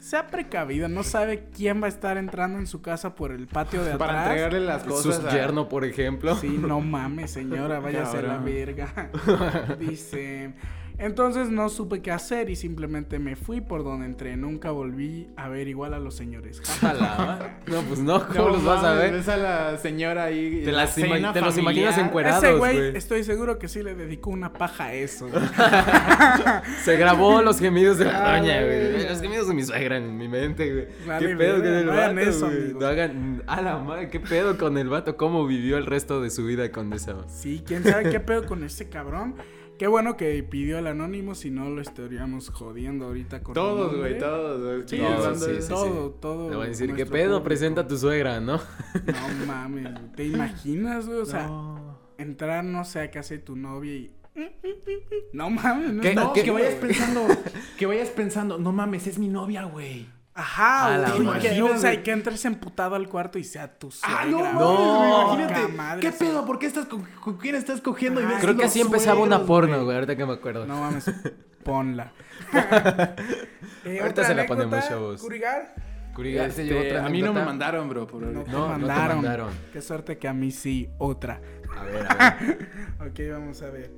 sea precavida. No sabe quién va a estar entrando en su casa por el patio de atrás. Para entregarle las cosas. Sus a- yerno, por ejemplo. Sí, no mames, señora, váyase a la verga. Dice, entonces no supe qué hacer y simplemente me fui por donde entré. Nunca volví a ver igual a los señores. (laughs) No, pues no, ¿cómo No los vas a ver? Ves a la señora ahí. Te, la ima- cena te los imaginas encuerados, Ese güey, estoy seguro que sí le dedicó una paja a eso. (laughs) Se grabó los gemidos de la Ah, doña, güey. Los gemidos de mi suegra en mi mente, güey. Vale, ¿Qué pedo con el no hagan vato, eso. No hagan... A la madre, ¿qué pedo con el vato? ¿Cómo vivió el resto de su vida con esa... Sí, quién sabe qué pedo con ese cabrón. Qué bueno que pidió el anónimo, si no lo estaríamos jodiendo ahorita con Todos, güey, todos. Sí, Todos, sí, sí, todo, todo. Le voy a decir, ¿qué pedo? público. Presenta a tu suegra, ¿no? No mames. ¿te imaginas, güey? O sea, No. entrar, no sé, a casa de tu novia y. No mames, no ¿Qué- No, qué- que vayas güey. pensando, (laughs) que vayas pensando, no mames, es mi novia, güey. Ajá, güey. que- O sea, y que entres emputado al cuarto y sea tu suegra. Ah, no, imagínate. Madre, ¿Qué sí. pedo? ¿Por qué estás con, con quién estás cogiendo? y Ah, ves Creo que así empezaba una porno, güey, ahorita que me acuerdo. No mames, (laughs) ponla. (laughs) Eh, Ahorita ¿otra se la ponemos, chavos. Kurigar? Curiga, Este, ¿te llevó otra a mí no me mandaron, bro. Por No te No, no te mandaron. mandaron. Qué suerte que a mí sí, otra. A ver, a ver. (laughs) Ok, vamos a ver.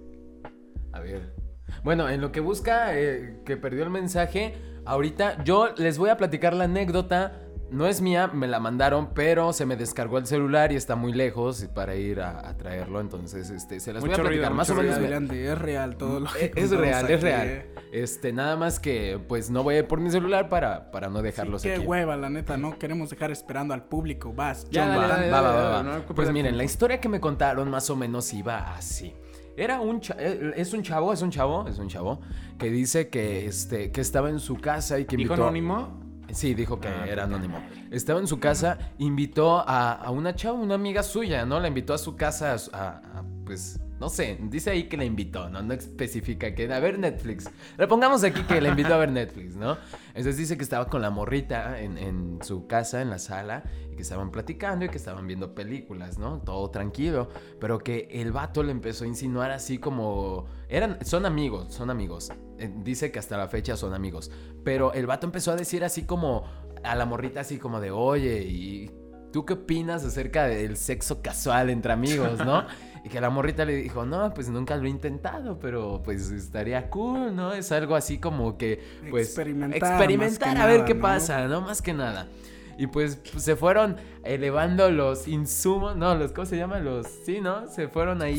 A ver. Bueno, en lo que busca, eh, que perdió el mensaje, ahorita yo les voy a platicar la anécdota. No es mía, me la mandaron, pero se me descargó el celular y está muy lejos para ir a, a traerlo. Entonces, este, se las voy a Mucho platicar. ruido, Más o mucho menos. Adelante, es real todo lo que Eh, Es real, es real. eh. Este, nada más que, pues no voy a ir por mi celular para, para no dejarlos Sí, qué aquí. hueva, la neta, no queremos dejar esperando al público. Vas, Ya, John, dale, Va, va. dale, va, va, dale, va, va. no ocupa Pues miren, la historia que me contaron más o menos iba así. Era un eh, es un chavo, es un chavo, es un chavo que dice que este que estaba en su casa y que ¿Dijo invitó anónimo? Sí, dijo que Ah, era anónimo. Estaba en su casa, invitó a, a una chava, una amiga suya, ¿no? La invitó a su casa, a- a, pues, no sé, dice ahí que la invitó, ¿no? No especifica que a ver Netflix. Le pongamos aquí que la invitó a ver Netflix, ¿no? Entonces dice que estaba con la morrita en, su casa, en la sala, y que estaban platicando y que estaban viendo películas, ¿no? Todo tranquilo, pero que el vato le empezó a insinuar así como... Eran, son amigos, son amigos. Eh, Dice que hasta la fecha son amigos. Pero el vato empezó a decir así como a la morrita así como de, oye, ¿y tú qué opinas acerca del sexo casual entre amigos, no? (laughs) Y que la morrita le dijo, no, pues nunca lo he intentado, pero pues estaría cool, ¿no? Es algo así como que, pues, Experimentar, experimentar a ver nada, qué ¿no? pasa, ¿no? Más que nada. Y pues, pues, se fueron elevando los insumos, no, los, ¿cómo se llama? Los, sí, ¿no? Se fueron ahí.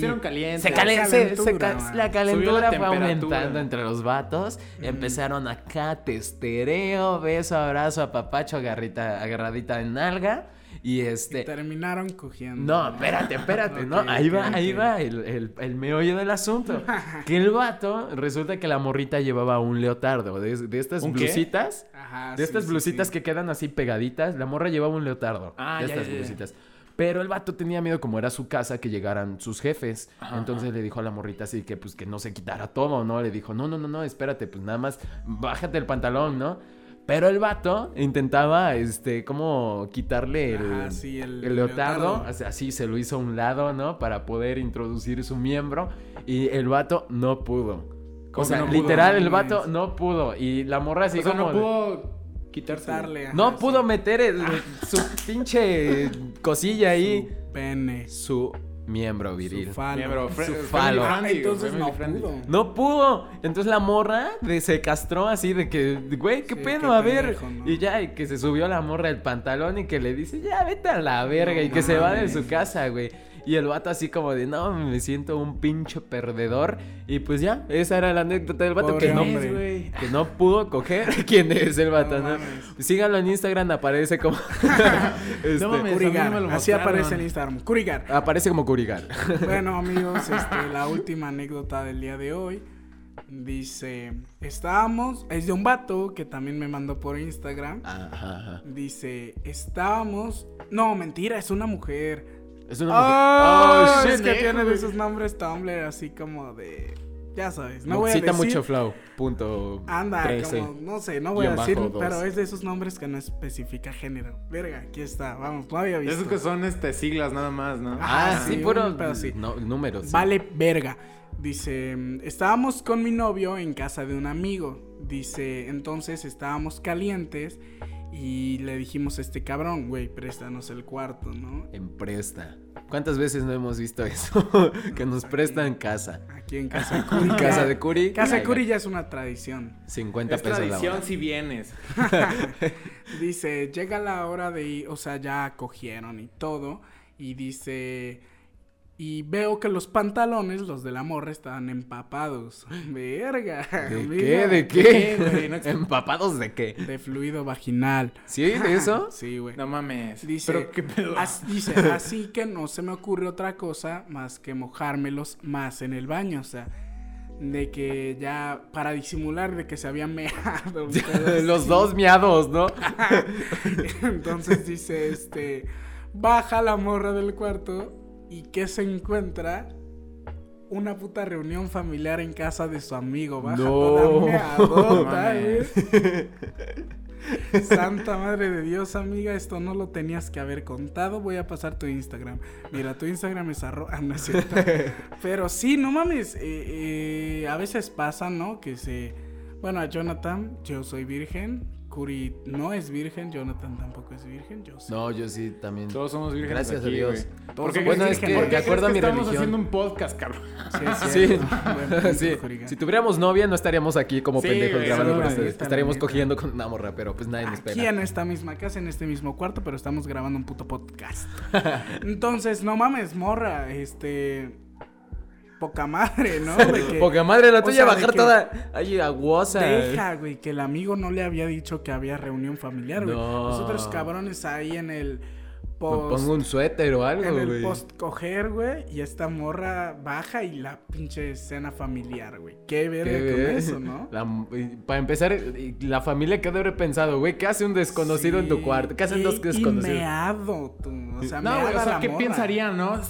Se calen- La se- ca- la calentura la fue temperatura. aumentando entre los vatos. Empezaron acá, testereo, beso, abrazo, apapacho, agarrita, agarradita en nalga. Y Y este. terminaron cogiendo. No, espérate, espérate, ¿no? Ahí va, ahí va el, el, el meollo del asunto. (laughs) que el vato, resulta que la morrita llevaba un leotardo de, de estas ¿Un qué? blusitas. Ajá, De sí, estas sí, blusitas sí. que quedan así pegaditas. La morra llevaba un leotardo. Ah, de ya, estas ya, ya. blusitas. Pero el vato tenía miedo, como era su casa, que llegaran sus jefes. Ajá, Entonces le dijo a la morrita así que pues que no se quitara todo, ¿no? Le dijo, no, no, no, no, espérate, pues nada más bájate el pantalón, ¿no? Pero el vato intentaba, este, como quitarle el, Ajá, sí, el el leotardo. leotardo. o sea, así se lo hizo a un lado, ¿no? Para poder introducir su miembro. Y el vato no pudo. O ¿Cómo sea, no pudo? literal, el vato no pudo. Y la morra así O sea, como... no pudo quitarse. Quitarle, ajá, no sí. pudo meter el- (laughs) su pinche cosilla ahí. Su pene. Su miembro viril. Su falo. Miembro, Su falo. Ah, friendly, entonces no pudo. No pudo. Entonces la morra de- se castró así de que, güey, qué Sí, pedo, qué a ver. pendejo, ¿no? Y ya, y que se subió la morra del pantalón y que le dice, ya vete a la verga. No y que se va de su casa, güey. Y el vato así como de, no, me siento un pinche perdedor. Y pues ya, esa era la anécdota del vato Pobre que no, que pudo coger. (laughs) ¿Quién es el vato, No. Síganlo en Instagram, aparece como... (laughs) (laughs) Este, No mames. Kurigar. me lo Así aparece en Instagram. Kurigar. Aparece como Kurigar. Bueno, amigos, este, la última anécdota del día de hoy. Dice, estábamos, es de un vato que también me mandó por Instagram. Ajá, ajá. Dice, estábamos, no, mentira, es una mujer. Es una Oh, mujer. es que neta, tiene de güey. esos nombres Tumblr así como de, ya sabes, no voy a Cita decir. mucho flow. Punto. Anda, 13. como, no sé, no voy a decir, pero es de esos nombres que no especifica género. Verga, aquí está, vamos, no había visto. Esos que son este, siglas nada más, ¿no? Ah, Ajá, sí, sí, puro un pedo así. no, números. sí. Vale, verga. Dice, estábamos con mi novio en casa de un amigo. Dice, entonces estábamos calientes y le dijimos a este cabrón, güey, préstanos el cuarto, ¿no? En presta. ¿Cuántas veces no hemos visto eso? (laughs) que nos prestan casa. Aquí en casa de (laughs) Curi. Casa de Curi. Casa de Curi ya es una tradición. 50 es pesos la tradición hora. si vienes. (laughs) Dice, llega la hora de ir, o sea, ya cogieron y todo. Y dice, y veo que los pantalones, los de la morra, estaban empapados. (laughs) Verga. ¿De qué? ¿De qué, qué? güey? No- (laughs) ¿Empapados de qué? De fluido vaginal. ¿Sí? ¿De eso? (laughs) Sí, güey. No mames. Dice, Pero qué pedo. as- dice, así que no se me ocurre otra cosa más que mojármelos más en el baño, o sea, de que ya para disimular de que se habían meado. Los así. dos miados, ¿no? Entonces dice, este, baja la morra del cuarto y que se encuentra una puta reunión familiar en casa de su amigo. Baja No. toda meadota, mames. (laughs) Santa madre de Dios, amiga, esto no lo tenías que haber contado. Voy a pasar tu Instagram. Mira, tu Instagram es arro... Ah, no es cierto. (laughs) Pero sí, no mames. eh, eh, a veces pasa, ¿no? Que se... Bueno, a Jonathan, yo soy virgen. Curi no es virgen. Jonathan tampoco es virgen. Yo sí. No, yo sí también. Todos somos vírgenes Gracias a aquí, Dios. güey. Todos ¿Por qué somos Bueno, es que ¿por de acuerdo a mi estamos religión. haciendo un podcast, cabrón. Sí, Sí, punto, (laughs) sí. Si tuviéramos novia, no estaríamos aquí como Sí, pendejos güey, grabando con ustedes. Estaríamos neta. cogiendo con una morra, pero pues nadie nos Aquí pela. en esta misma casa, en este mismo cuarto, pero estamos grabando un puto podcast. (laughs) Entonces, no mames, morra, este. Poca madre, ¿no? De que- Poca madre la o tuya, sea, de bajar que- toda ahí aguosa. Deja, güey, que el amigo no le había dicho que había reunión familiar, güey. No. Nosotros cabrones ahí en el post. Pongo un suéter o algo, en el güey. post coger, güey, y esta morra baja y la pinche escena familiar, güey. Qué verga Qué con ver- eso, ¿no? (laughs) La- y para empezar, y la familia que debe haber pensado, güey, ¿qué hace un desconocido en tu cuarto? ¿Qué hacen y- dos Y desconocidos? meado, tú. O sea, No, güey, o sea, la ¿qué morra. pensarían, no?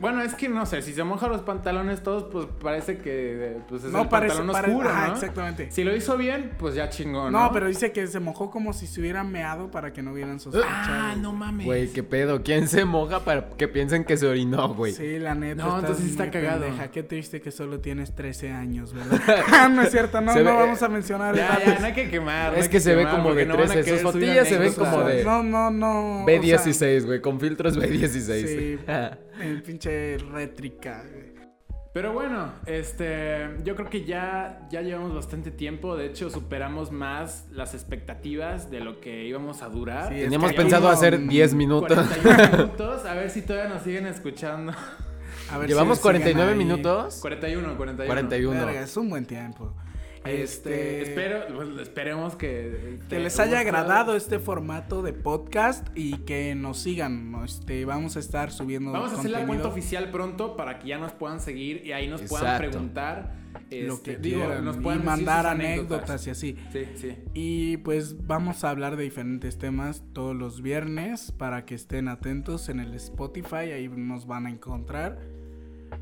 Bueno, es que no sé, si se mojan los pantalones todos, pues parece que pues es No, el parece, pantalón pare- oscuro, ajá, ¿no? exactamente. Si lo hizo bien, pues ya chingón, No, ¿no? pero dice que se mojó como si se hubiera meado para que no hubieran sospechado. Ah, no mames. Güey, ¿qué pedo? ¿Quién se moja para que piensen que se orinó, güey? Sí, la neta. No, entonces está cagado. pendeja. Qué triste que solo tienes 13 años, ¿verdad? (laughs) no es cierto, no, Se no ve- vamos a mencionar Ya, ya, no hay que quemar. Es que se ve como de no van a 13, querer sus fotillas se ven como de- No, no, no. o B16, güey, con filtros B16. Sí, (laughs) el pinche rétrica. Pero bueno, este, yo creo que ya, ya llevamos bastante tiempo. De hecho, superamos más las expectativas de lo que íbamos a durar. Sí, Teníamos pensado hacer iban 10 minutos. 41 (laughs) minutos. A ver si todavía nos siguen escuchando. A ver Llevamos si siguen 49 ahí. minutos. 41, 41. 41. Verga, es un buen tiempo. Este, espero, pues, esperemos que, Que les haya agradado este formato de podcast y que nos sigan. Este, vamos a estar subiendo Vamos a hacer la cuenta oficial pronto para que ya nos puedan seguir y ahí nos puedan preguntar lo este, que digo, quieran nos puedan mandar anécdotas y así. Sí, sí. Y pues vamos a hablar de diferentes temas todos los viernes para que estén atentos en el Spotify, ahí nos van a encontrar.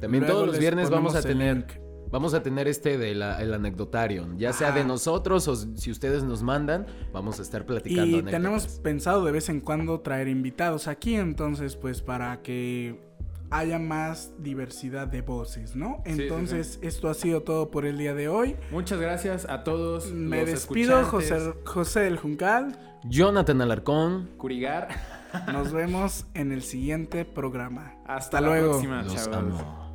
También Luego todos los viernes vamos a tener. Vamos a tener este del anecdotario, ya sea Ajá. de nosotros o si ustedes nos mandan, vamos a estar platicando Y anécdotas. tenemos pensado de vez en cuando traer invitados aquí, entonces pues para que haya más diversidad de voces, ¿no? sí, Entonces esto ha sido todo por el día de hoy. Muchas gracias a todos. Me los despido. José, José del Juncal. Jonathan Alarcón. Curigar. Nos vemos en el siguiente programa. Hasta, Hasta la luego. próxima, Los chavos. amo.